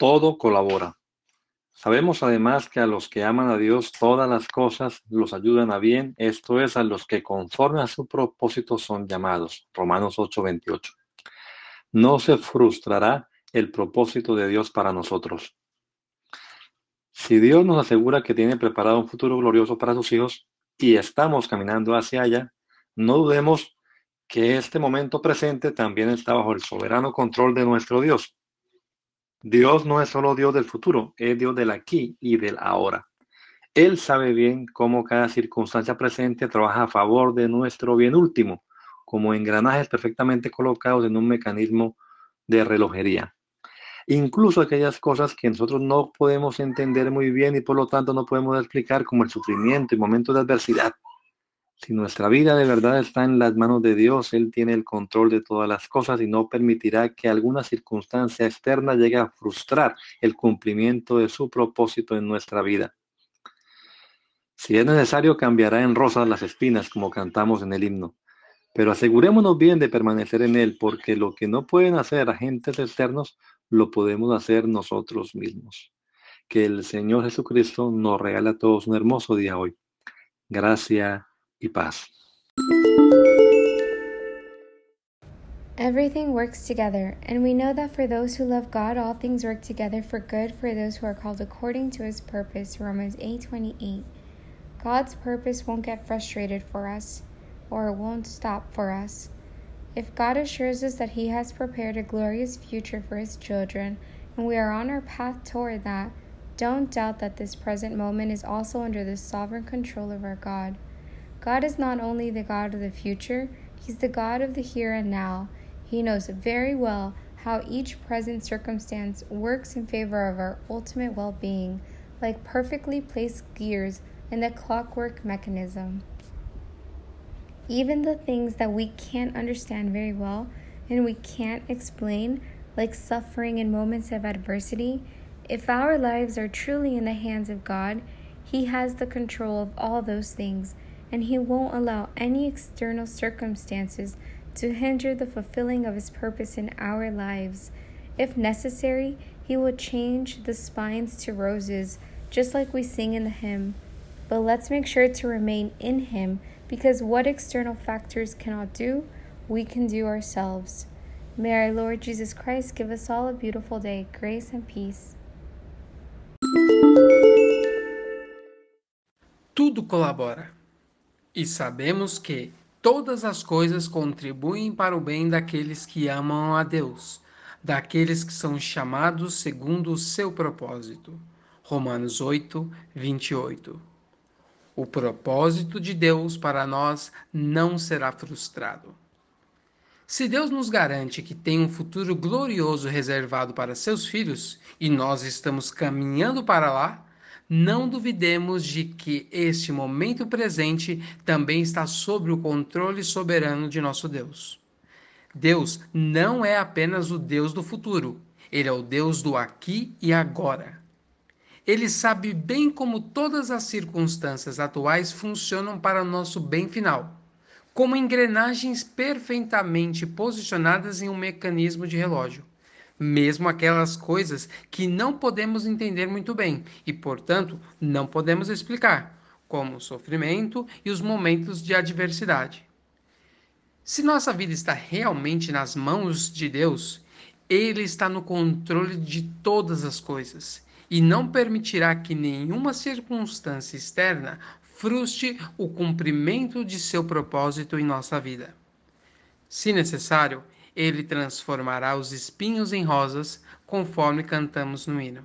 Todo colabora. Sabemos además que a los que aman a Dios todas las cosas los ayudan a bien, esto es, a los que conforme a su propósito son llamados. Romanos 8:28. No se frustrará el propósito de Dios para nosotros. Si Dios nos asegura que tiene preparado un futuro glorioso para sus hijos y estamos caminando hacia allá, no dudemos que este momento presente también está bajo el soberano control de nuestro Dios. Dios no es solo Dios del futuro, es Dios del aquí y del ahora. Él sabe bien cómo cada circunstancia presente trabaja a favor de nuestro bien último, como engranajes perfectamente colocados en un mecanismo de relojería. Incluso aquellas cosas que nosotros no podemos entender muy bien y por lo tanto no podemos explicar, como el sufrimiento y momentos de adversidad, si nuestra vida de verdad está en las manos de Dios, Él tiene el control de todas las cosas y no permitirá que alguna circunstancia externa llegue a frustrar el cumplimiento de su propósito en nuestra vida. Si es necesario, cambiará en rosas las espinas, como cantamos en el himno. Pero asegurémonos bien de permanecer en Él, porque lo que no pueden hacer agentes externos, lo podemos hacer nosotros mismos. Que el Señor Jesucristo nos regale a todos un hermoso día hoy. Gracias y paz. Everything works together, and we know that for those who love God, all things work together for good for those who are called according to his purpose. Romans 8:28. God's purpose won't get frustrated for us, or it won't stop for us. If God assures us that he has prepared a glorious future for his children, and we are on our path toward that, don't doubt that this present moment is also under the sovereign control of our God. God is not only the God of the future, He's the God of the here and now. He knows very well how each present circumstance works in favor of our ultimate well being, like perfectly placed gears in the clockwork mechanism. Even the things that we can't understand very well and we can't explain, like suffering in moments of adversity, if our lives are truly in the hands of God, He has the control of all those things and He won't allow any external circumstances to hinder the fulfilling of His purpose in our lives. If necessary, He will change the spines to roses, just like we sing in the hymn. But let's make sure to remain in Him because what external factors cannot do, we can do ourselves. May our Lord Jesus Christ give us all a beautiful day, grace and peace. Tudo colabora. E sabemos que todas as coisas contribuem para o bem daqueles que amam a Deus, daqueles que são chamados segundo o seu propósito. Romanos 8, 28. O propósito de Deus para nós não será frustrado. Se Deus nos garante que tem um futuro glorioso reservado para seus filhos e nós estamos caminhando para lá, não duvidemos de que este momento presente também está sob o controle soberano de nosso Deus. Deus não é apenas o Deus do futuro, ele é o Deus do aqui e agora. Ele sabe bem como todas as circunstâncias atuais funcionam para nosso bem final, como engrenagens perfeitamente posicionadas em um mecanismo de relógio mesmo aquelas coisas que não podemos entender muito bem e, portanto, não podemos explicar, como o sofrimento e os momentos de adversidade. Se nossa vida está realmente nas mãos de Deus, Ele está no controle de todas as coisas e não permitirá que nenhuma circunstância externa frustre o cumprimento de seu propósito em nossa vida. Se necessário, ele transformará os espinhos em rosas, conforme cantamos no hino.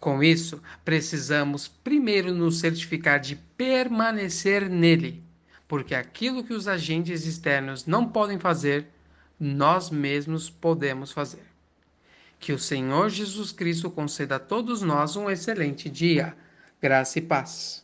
Com isso, precisamos primeiro nos certificar de permanecer nele, porque aquilo que os agentes externos não podem fazer, nós mesmos podemos fazer. Que o Senhor Jesus Cristo conceda a todos nós um excelente dia. Graça e paz.